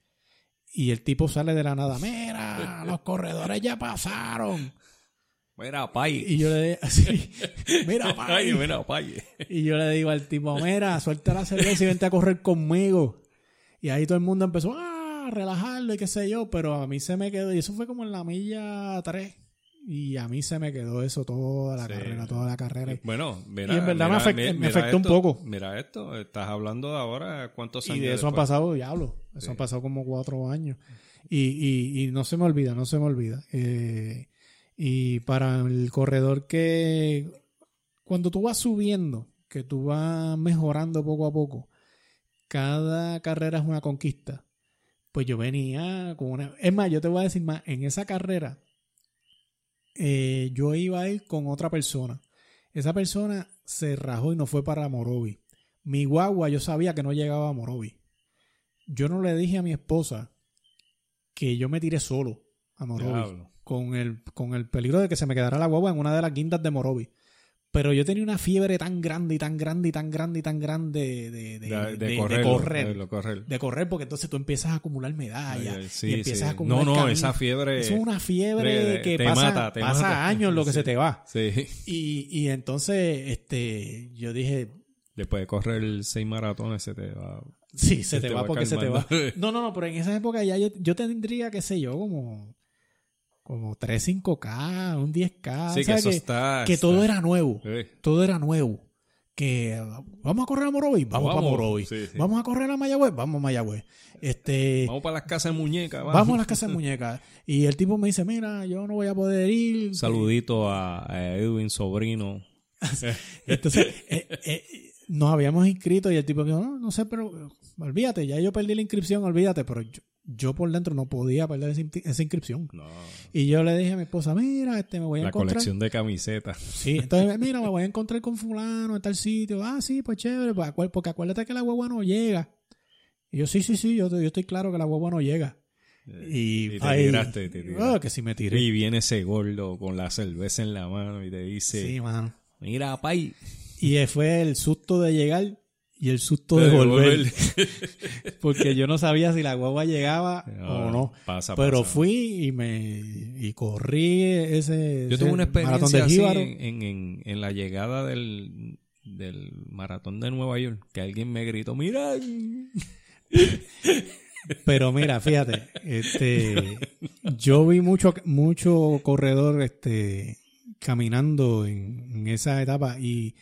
Y el tipo sale de la nada. Mira, los corredores ya pasaron. Mira, pay. Y yo le así, mira, pay. Ay, mira, pay. Y yo le digo al tipo, mira, suelta la cerveza y vente a correr conmigo. Y ahí todo el mundo empezó "Ah, a relajarlo y qué sé yo, pero a mí se me quedó, y eso fue como en la milla 3. Y a mí se me quedó eso toda la Sí. carrera, toda la carrera. Y- Bueno, mira, Y en verdad me afect- afectó un poco. Mira esto, estás hablando de ahora cuántos Y años de eso han después? pasado, diablo, eso Sí. han pasado como cuatro años. Y, y, y no se me olvida, no se me olvida. Eh, y para el corredor que, cuando tú vas subiendo, que tú vas mejorando poco a poco, cada carrera es una conquista. Pues yo venía con una... Es más, yo te voy a decir más, en esa carrera eh, yo iba a ir con otra persona. Esa persona se rajó y no fue para Morovi. Mi guagua yo sabía que no llegaba a Morovi. Yo no le dije a mi esposa que yo me tiré solo a Morovi. Con el, con el peligro de que se me quedara la guagua en una de las guindas de Morovi. Pero yo tenía una fiebre tan grande y tan grande y tan grande y tan grande de, de, de- correr. correr. de correr. De correr, porque entonces tú empiezas a acumular medallas. Sí, y empiezas sí. a acumular No, no, esa fiebre- es una fiebre que te pasa, mata, pasa mata. años lo que Sí. se te va. Sí. Y, y entonces, este, yo dije, Después de correr seis maratones se te va. sí, se, te, va, porque se te va. No, no, no, pero en esa época ya yo, yo tendría, qué sé yo, como, como 3, 5K, un 10K. Sí, o sea, que eso está- que está- todo era nuevo. Sí. Todo era nuevo. Que vamos a correr a Morovi, vamos, Vamos, para Morovi. sí. Vamos a correr a Mayagüez, vamos a Mayagüez. Este, Vamos para las casas de muñecas. vamos a las casas de muñecas. Y el tipo me dice, mira, yo no voy a poder ir. Saludito a, a Edwin Sobrino. Entonces, eh, eh, nos habíamos inscrito y el tipo dijo, no, no sé, pero olvídate, ya yo perdí la inscripción, olvídate, pero yo, yo por dentro no podía perder esa, esa inscripción. No. Y yo le dije a mi esposa, mira, este me voy a La encontrar. colección de camisetas. Sí, entonces, mira, me voy a encontrar con fulano en tal sitio. Ah, sí, pues chévere, pues, porque acuérdate que la guagua no llega. Y yo, sí, sí, sí, yo, yo estoy claro que la guagua no llega. Y, Y te ay, tiraste, te tiraste. ah, que sí me tiré. Y viene ese gordo con la cerveza en la mano y te dice, Sí, mano. mira, pay. Y eh, fue el susto de llegar y el susto De de volver. volver. Porque yo no sabía si la guagua llegaba No, o no. pasa, Pero pasa. fui y me y corrí ese. Yo tuve una experiencia así en, en, en- en la llegada del, del maratón de Nueva York, que alguien me gritó, mira. Pero mira, fíjate, este, yo vi mucho, mucho corredor, este, caminando en, en esa etapa y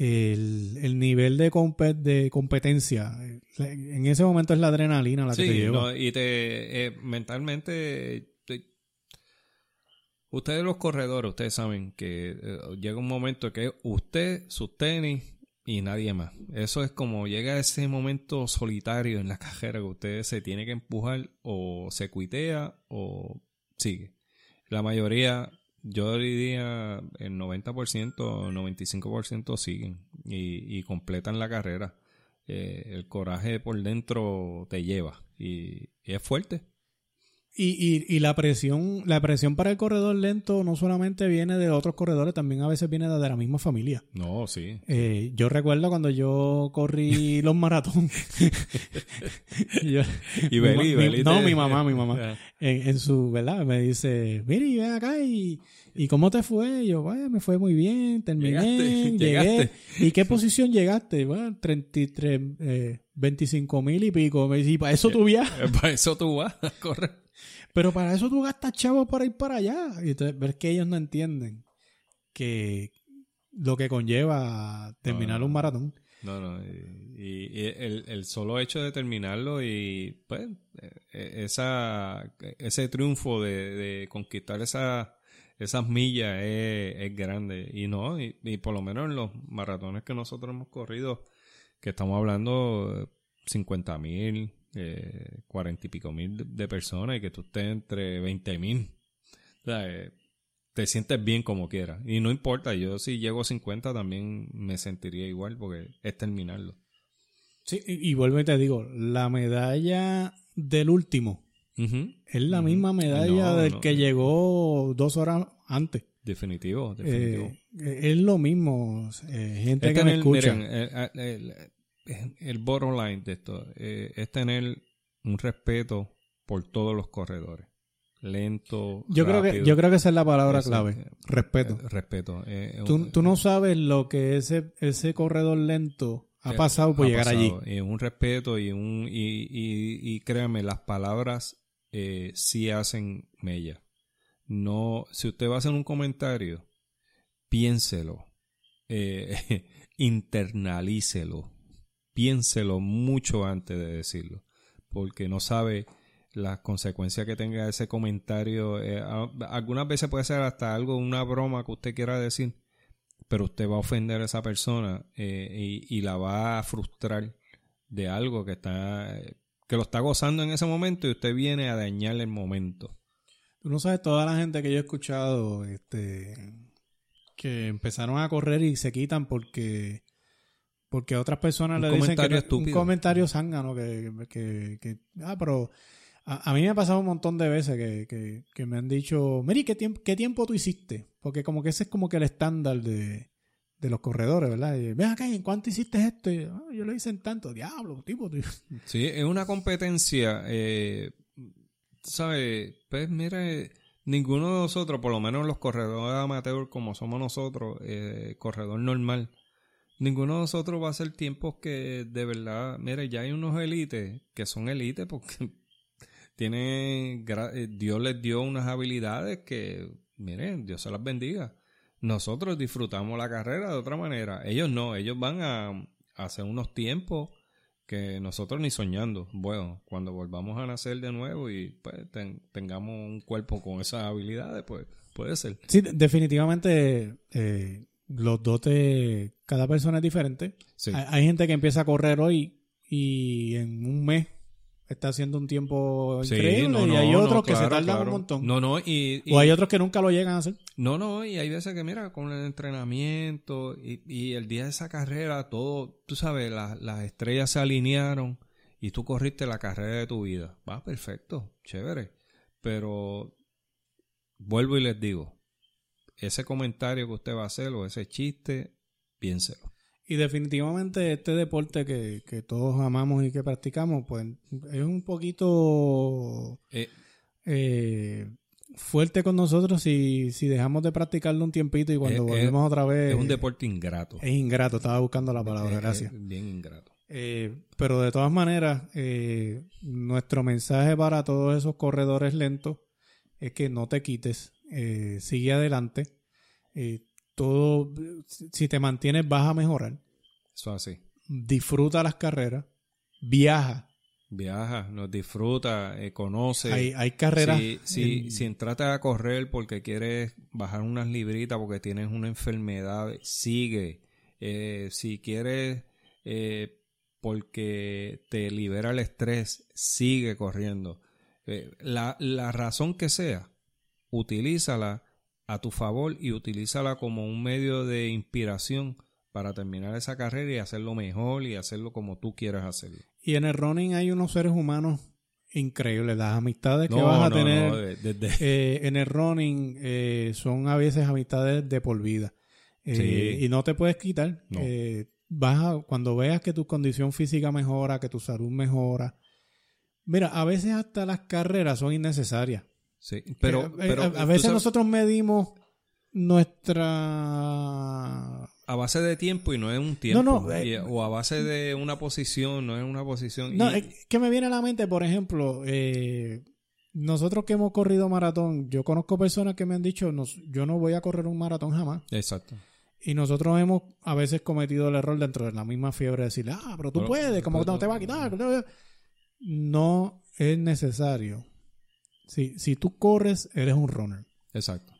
el, el nivel de, compe- de competencia, en ese momento es la adrenalina la que te lleva. no, y te eh, mentalmente te- ustedes los corredores, ustedes saben que eh, llega un momento que usted, sus tenis y nadie más. Eso es como llega ese momento solitario en la carrera que usted se tiene que empujar o se cuitea o sigue. La mayoría, yo diría el 90%, 95% siguen y, completan la carrera. Eh, el coraje por dentro te lleva y es fuerte. Y, y, y la presión, la presión para el corredor lento no solamente viene de otros corredores, también a veces viene de la misma familia. No, sí. Eh, yo recuerdo cuando yo corrí los maratón. Yo- Y Beli, no, mi mamá, mi mamá. Ya. En, en su, ¿verdad? Me dice, mire, ven acá y, y ¿cómo te fue? Y yo, bueno, me fue muy bien, terminé, Llegaste, llegué. llegaste. ¿Y qué posición llegaste? Bueno, 33, eh, 25 mil y pico. Me dice, "¿Y para eso tú viajas? Eh, Para eso tú vas a correr. Pero para eso tú gastas chavos para ir para allá. Y entonces ver que ellos no entienden que lo que conlleva terminar No, un maratón. No, no. Y, y el, el solo hecho de terminarlo y pues eh, esa, ese triunfo de, de conquistar esa, esas millas es, es grande. Y no, y, y por lo menos en los maratones que nosotros hemos corrido, que estamos hablando 50 mil, eh, 40 y pico mil de- de personas y que tú estés entre 20 mil. O sea, eh, te sientes bien como quieras. Y no importa, yo si llego a 50 también me sentiría igual porque es terminarlo. Sí, y, y vuelvo y te digo, la medalla del último es la misma medalla No, del no. que llegó dos horas antes. Definitivo, definitivo. Eh, es lo mismo, eh, gente que me escucha. miren, el, el, el- bottom line de esto eh, es tener un respeto por todos los corredores. Lento. yo, creo que, yo creo que esa es la palabra clave. eh, respeto. eh, respeto. eh, Tú, un- tú no sabes lo que ese, ese corredor lento ha Eh, pasado por ha llegar pasado. allí. Un respeto y un y, y, y créanme, las palabras eh, sí hacen mella. No, si usted va a hacer un comentario, piénselo, eh, internalícelo, piénselo mucho antes de decirlo, porque no sabe las consecuencias que tenga ese comentario. eh, algunas veces puede ser hasta algo, una broma que usted quiera decir, pero usted va a ofender a esa persona eh, y, y la va a frustrar de algo que está que lo está gozando en ese momento y usted viene a dañarle el momento. Tú no sabes toda la gente que yo he escuchado este que empezaron a correr y se quitan porque porque otras personas Un le dicen que no- un estúpido. comentario zángano que, que, que- ah pero a, a mí me ha pasado un montón de veces que, que, que me han dicho Mary ¿qué tiempo, qué tiempo tú hiciste? porque como que ese es como que el estándar de, de los corredores ¿verdad? Y, ven acá ¿en cuánto hiciste esto? Y, "Ah, yo lo hice en tanto diablo tipo tú". Sí, es una competencia, eh, ¿sabes? Pues mira, eh, ninguno de nosotros, por lo menos los corredores amateur como somos nosotros, eh, corredor normal, ninguno de nosotros va a hacer tiempos que de verdad, mire, ya hay unos élites que son élites porque tienen, eh, Dios les dio unas habilidades que, miren, Dios se las bendiga. Nosotros disfrutamos la carrera de otra manera. Ellos no, ellos van a, a hacer unos tiempos que nosotros ni soñando. Bueno, cuando volvamos a nacer de nuevo y pues, ten- tengamos un cuerpo con esas habilidades, pues puede ser. Sí, de- definitivamente eh, los dotes, cada persona es diferente. Sí. Hay, hay gente que empieza a correr hoy y en un mes está haciendo un tiempo Sí, increíble no, y hay no, otros que se tardan claro. un montón. No, no, y, y- o hay otros que nunca lo llegan a hacer. No, no, y hay veces que, mira, con el entrenamiento y, y el día de esa carrera, todo, tú sabes, la- las estrellas se alinearon y tú corriste la carrera de tu vida. Va, perfecto, chévere. Pero vuelvo y les digo, ese comentario que usted va a hacer o ese chiste, piénselo. Y definitivamente este deporte que, que todos amamos y que practicamos, pues es un poquito Eh, eh, fuerte con nosotros si, si dejamos de practicarlo un tiempito y cuando Es- volvemos otra vez... es un deporte ingrato. Es ingrato, estaba buscando la palabra, Es- gracias. bien ingrato. Eh, pero de todas maneras, eh, nuestro mensaje para todos esos corredores lentos es que no te quites, eh, sigue adelante. Eh, todo, si te mantienes, vas a mejorar. Eso así. Disfruta las carreras, viaja. Viaja, nos disfruta, eh, conoce. Hay- hay carreras Si, si, en- si entraste a correr porque quieres bajar unas libritas, porque tienes una enfermedad, sigue. Si quieres, porque te libera el estrés, sigue corriendo. Eh, la, la razón que sea, utilízala a tu favor y utilízala como un medio de inspiración para terminar esa carrera y hacerlo mejor y hacerlo como tú quieras hacerlo. Y en el running hay unos seres humanos increíbles. Las amistades que vas a no, tener no, de- eh, en el running eh, son a veces amistades de por vida. Eh, Sí. Y no te puedes quitar. No. Vas a- cuando veas que tu condición física mejora, que tu salud mejora. Mira, a veces hasta las carreras son innecesarias. Sí, pero, Eh, pero a, tú veces sabes, nosotros medimos nuestra a base de tiempo y no es un tiempo. No, no, eh, o a base de una posición, no es una posición. No, y- es que me viene a la mente, por ejemplo, eh, nosotros que hemos corrido maratón, yo conozco personas que me han dicho, "Nos- yo no voy a correr un maratón jamás. Exacto. Y nosotros hemos a veces cometido el error dentro de la misma fiebre de decirle, ah, pero tú Pero- puedes, como pero- no te va a quitar. No es necesario. Si, si tú corres, eres un runner. Exacto.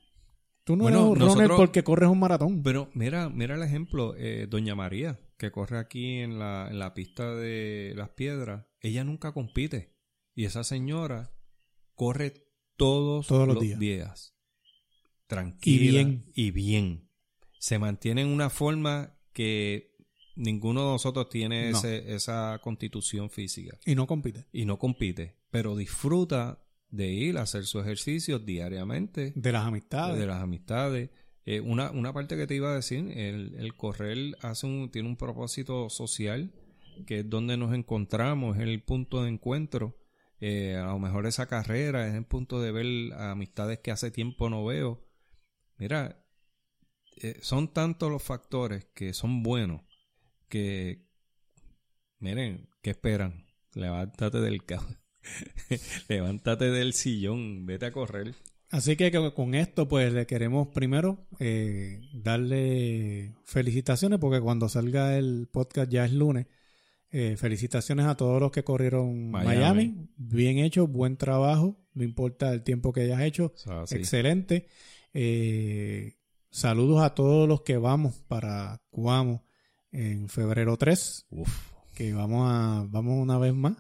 Tú no Bueno, eres un runner porque corres un maratón. Pero mira, mira el ejemplo, eh, Doña María, que corre aquí en la, en la pista de las piedras, ella nunca compite. Y esa señora corre todos, Todos los los días. días. Tranquila. Y bien. Y bien. Se mantiene en una forma que ninguno de nosotros tiene No. ese- esa constitución física. Y no compite. Y no compite. Pero disfruta de ir a hacer su ejercicio diariamente De las amistades. de las amistades. Eh, una, una parte que te iba a decir, el, el correr hace un, tiene un propósito social, que es donde nos encontramos, es el punto de encuentro. Eh, a lo mejor esa carrera es el punto de ver amistades que hace tiempo no veo. Mira, eh, son tantos los factores que son buenos que, miren, ¿qué esperan? Levántate del ca- Levántate del sillón, vete a correr. Así que co- con esto, pues le queremos primero eh, darle felicitaciones, porque cuando salga el podcast ya es lunes. Eh, felicitaciones a todos los que corrieron Miami. Miami. Bien hecho, buen trabajo. No importa el tiempo que hayas hecho. sí. Excelente. Eh, saludos a todos los que vamos para Cuamo en febrero 3, Uf. que vamos a vamos una vez más.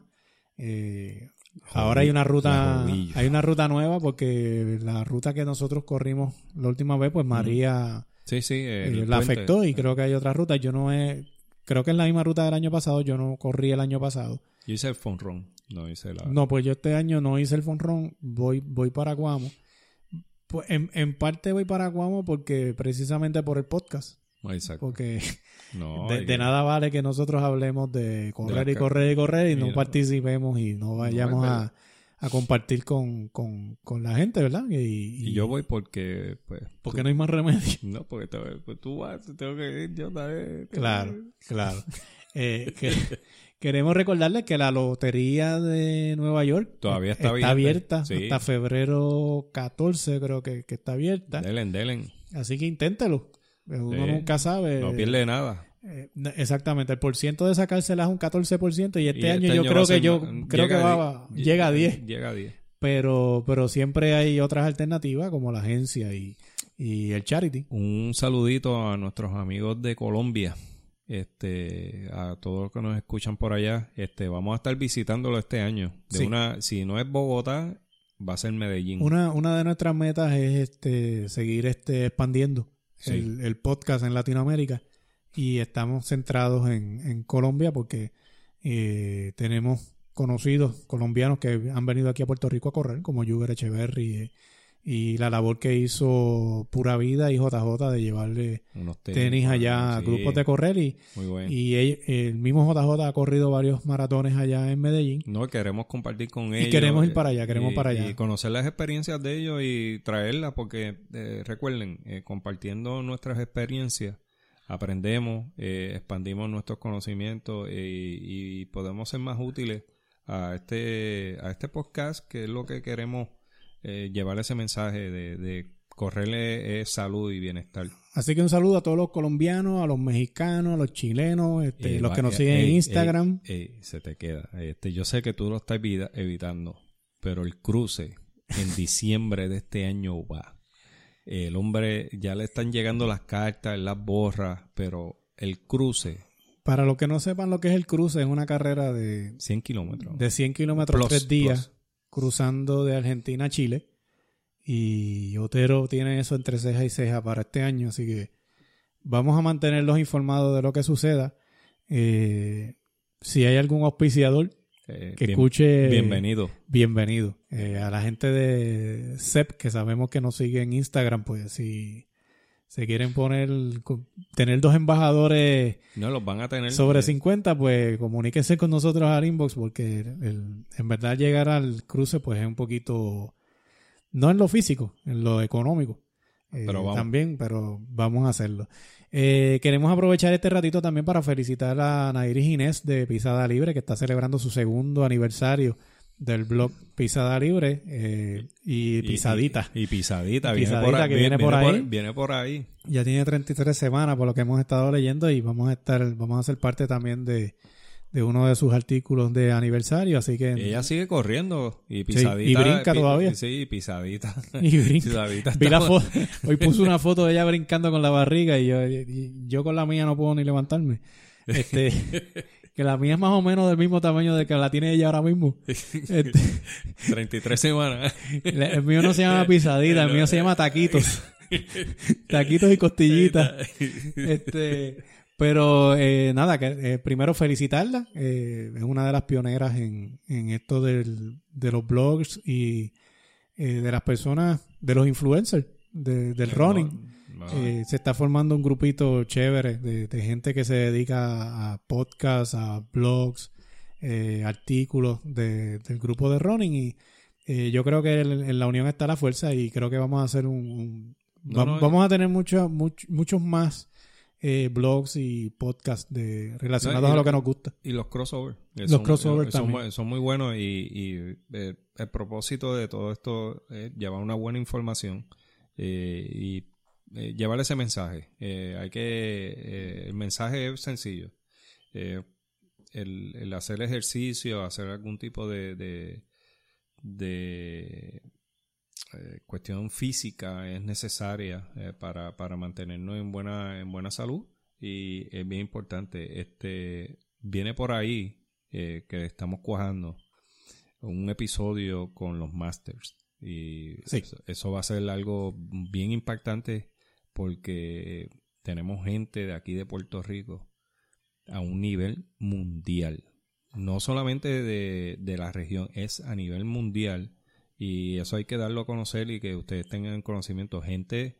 Eh, ahora hay una ruta hay una ruta nueva porque la ruta que nosotros corrimos la última vez, pues María Sí, sí. eh, la puente. afectó y creo que hay otra ruta. Yo no he, creo que es la misma ruta del año pasado. Yo no corrí el año pasado. Yo hice el fonrón. No hice la. No, pues yo este año no hice el Fonrón, voy, voy para Guamo. Pues en, en parte voy para Guamo porque precisamente por el podcast. Exacto. Porque No, de, nada vale que nosotros hablemos de correr De y correr y correr y no participemos y no vayamos a, compartir con, con, con la gente, ¿verdad? Y, Y yo voy porque, pues. Porque no hay más remedio. No, porque te- pues tú vas, tengo que ir yo también. Claro, claro. Eh, que- queremos recordarles que la lotería de Nueva York Todavía está vigente. abierta Sí. hasta febrero 14, creo que, que está abierta. Delen, delen. Así que inténtelo. Uno Sí. nunca sabe. No pierde nada. Eh, exactamente, el porciento de sacárselas es un 14% y este, Y año este yo va creo que yo creo que llega va, a llega a 10, Llega a 10. pero pero siempre hay otras alternativas como la agencia y, y el charity. Un saludito a nuestros amigos de Colombia. Este, a todos los que nos escuchan por allá, este, vamos a estar visitándolo este año. De Sí. una, si no es Bogotá, va a ser Medellín. Una, una de nuestras metas es este seguir este expandiendo Sí. el, el podcast en Latinoamérica y estamos centrados en, en Colombia porque eh, tenemos conocidos colombianos que han venido aquí a Puerto Rico a correr, como Yuger Echeverry eh, y la labor que hizo Pura Vida y JJ de llevarle Unos tenis, allá a sí, grupos de correr y, Muy bueno. y él- el mismo JJ ha corrido varios maratones allá en Medellín. No, queremos compartir con ellos. queremos ir para allá, queremos y- para allá. Y conocer las experiencias de ellos y traerlas, porque eh, recuerden, eh, compartiendo nuestras experiencias, aprendemos, eh, expandimos nuestros conocimientos y podemos ser más útiles a este, a este podcast, que es lo que queremos eh, llevar ese mensaje de, de correrle eh, salud y bienestar. Así que un saludo a todos los colombianos, a los mexicanos, a los chilenos, este, Eh, los que nos eh, siguen en Instagram. se te queda. Este, yo sé que tú lo estás evita- evitando, pero el cruce en diciembre de este año va. El hombre ya le están llegando las cartas, las borra, pero el cruce, Para los que no sepan lo que es el cruce, es una carrera de, 100 kilómetros. de 100 kilómetros, tres días. Cruzando de Argentina a Chile. Y Otero tiene eso entre ceja y ceja para este año, así que vamos a mantenerlos informados de lo que suceda. Eh, si hay algún auspiciador Eh, que bien- escuche, Bienvenido. bienvenido. Eh, a la gente de CEP, que sabemos que nos sigue en Instagram, pues si se quieren poner, tener dos embajadores No los van a tener. sobre eh, 50, pues comuníquense con nosotros al inbox, porque el- en verdad llegar al cruce, pues es un poquito, no en lo físico, en lo económico. Eh, Pero vamos. También, pero vamos a hacerlo. Eh, queremos aprovechar este ratito también para felicitar a Nairis Inés de Pisada Libre, que está celebrando su segundo aniversario del blog Pisada Libre eh, y, Pisadita. Y, y pisadita, viene, Pisadita por, ahí, que viene por ahí. viene por ahí. Ya tiene 33 semanas por lo que hemos estado leyendo y vamos a estar, vamos a ser parte también de, de uno de sus artículos de aniversario, así que Ella sigue corriendo y Sí, pisadita. y brinca pi- todavía. Sí, pisadita. y brinca. Pisadita Vi la está- foto, hoy puso una foto de ella brincando con la barriga y yo, y yo con la mía no puedo ni levantarme. Este, que la mía es más o menos del mismo tamaño de que la tiene ella ahora mismo. Este, 33 semanas. el mío no se llama pisadita, el mío se llama taquitos. taquitos y costillitas. Este, pero eh, nada, que eh, primero felicitarla. eh, es una de las pioneras en, en esto del, de los blogs y eh, de las personas, de los influencers de- del running. Eh, se está formando un grupito chévere de, de gente que se dedica a podcasts, a blogs, eh, artículos de- del grupo de running y eh, yo creo que en, en la unión está la fuerza y creo que vamos a hacer un, un- No, va- no, vamos a tener mucho- much- muchos más eh, blogs y podcasts de relacionados No, a lo que nos gusta. Y los crossovers. Los son- crossovers son, también. son muy buenos y, y, eh, el propósito de todo esto es llevar una buena información eh, y eh, llevar ese mensaje. Eh, hay que eh, el mensaje es sencillo. El, el hacer ejercicio, hacer algún tipo de, de, de cuestión física es necesaria para, para mantenernos en buena, en buena salud y es bien importante. Este viene por ahí eh, que estamos cuajando un episodio con los Masters y Sí. eso, eso va a ser algo bien impactante porque tenemos gente de aquí de Puerto Rico a un nivel mundial. No solamente de, de la región, es a nivel mundial. Y eso hay que darlo a conocer y que ustedes tengan conocimiento. Gente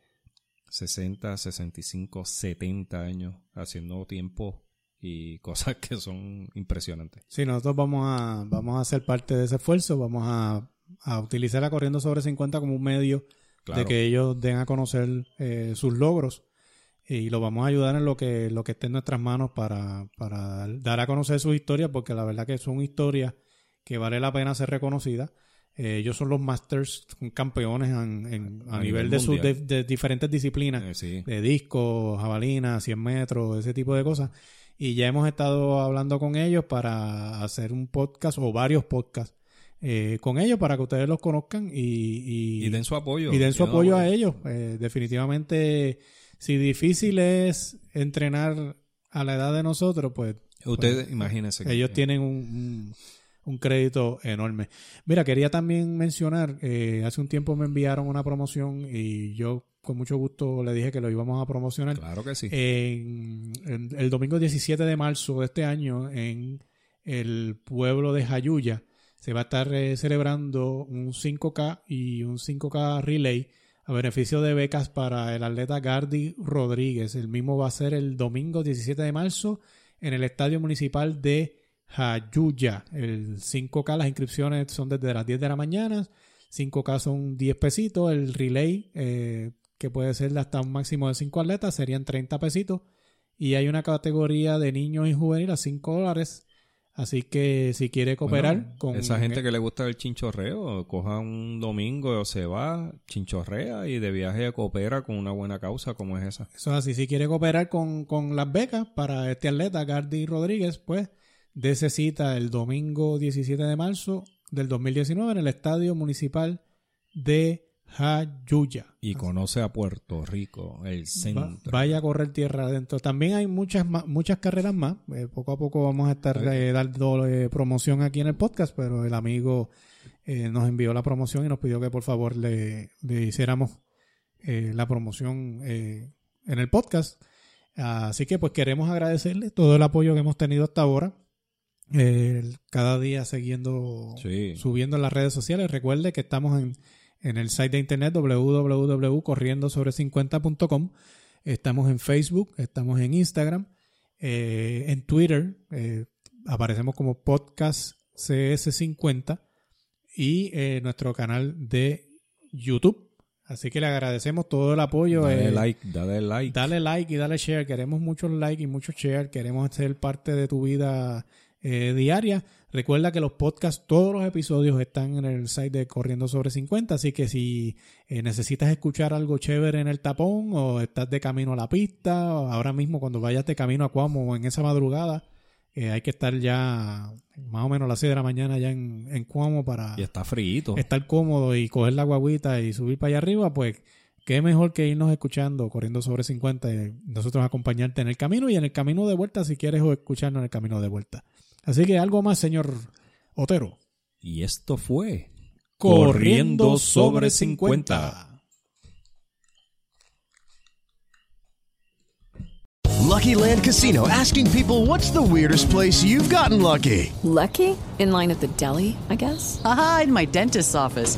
60, 65, 70 años haciendo tiempo y cosas que son impresionantes. Sí, nosotros vamos a, vamos a ser parte de ese esfuerzo, vamos a, a utilizar a Corriendo sobre 50 como un medio Claro. de que ellos den a conocer eh, sus logros y lo vamos a ayudar en lo que, lo que esté en nuestras manos para, para dar a conocer sus historias, porque la verdad que son historias que vale la pena ser reconocidas. Eh, ellos son los masters, campeones en- en- a, A nivel, nivel de, sus de, diferentes disciplinas Eh, sí. de disco, jabalina, 100 metros, ese tipo de cosas. Y ya hemos estado hablando con ellos para hacer un podcast o varios podcasts eh, con ellos para que ustedes los conozcan y, y, Y den su apoyo. y den su apoyo a ellos. Eh, definitivamente, si difícil es entrenar a la edad de nosotros, pues Ustedes, pues, imagínense. que- ellos tienen un, un- un crédito enorme. Mira, quería también mencionar, eh, hace un tiempo me enviaron una promoción y yo con mucho gusto le dije que lo íbamos a promocionar. Claro que sí. En, en el domingo 17 de marzo de este año, en el pueblo de Jayuya, se va a estar eh, celebrando un 5K y un 5K relay a beneficio de becas para el atleta Gardi Rodríguez. El mismo va a ser el domingo 17 de marzo en el Estadio Municipal de Jayuya. El 5K, las inscripciones son desde las 10 de la mañana. 5K son 10 pesitos. El relay, eh, que puede ser hasta un máximo de 5 atletas, serían 30 pesitos. Y hay una categoría de niños y juveniles a 5 dólares. Así que si quiere cooperar Bueno, con esa gente que le gusta el chinchorreo, coja un domingo o se va, chinchorrea y de viaje coopera con una buena causa como es esa. Eso es así. Si quiere cooperar con, con las becas para este atleta, Gardi Rodríguez, pues dése cita el domingo 17 de marzo del 2019 en el Estadio Municipal de Jayuya. Y conoce a Puerto Rico, el Va- centro. vaya a correr tierra adentro. También hay muchas ma- muchas carreras más. Eh, poco a poco vamos a estar eh, dando eh, promoción aquí en el podcast, pero el amigo nos envió la promoción y nos pidió que por favor le, le hiciéramos la promoción en el podcast. Así que pues queremos agradecerle todo el apoyo que hemos tenido hasta ahora. Cada día siguiendo Sí. subiendo en las redes sociales. Recuerde que estamos en, en el site de internet www.corriendosobre50.com. Estamos en Facebook, estamos en Instagram, eh, en Twitter. eh, aparecemos como podcast CS50 y eh, nuestro canal de YouTube. Así que le agradecemos todo el apoyo. Dale eh, like, dale like. Dale like y dale share. Queremos muchos likes y muchos share. Queremos ser parte de tu vida eh, diaria. Recuerda que los podcasts, todos los episodios están en el site de Corriendo sobre 50. Así que si eh, necesitas escuchar algo chévere en el tapón o estás de camino a la pista, ahora mismo cuando vayas de camino a Cuamo en esa madrugada, eh, hay que estar ya más o menos a las 6 de la mañana ya en, en Cuamo para Y está frito. estar cómodo y coger la guaguita y subir para allá arriba, pues qué mejor que irnos escuchando, corriendo sobre 50 y nosotros acompañarte en el camino y en el camino de vuelta si quieres o escucharnos en el camino de vuelta. Así que algo más, señor Otero. Y esto fue Corriendo sobre 50. Lucky Land Casino asking people what's the weirdest place you've gotten lucky? Lucky? In line at the deli, I guess? Aha, in my dentist's office.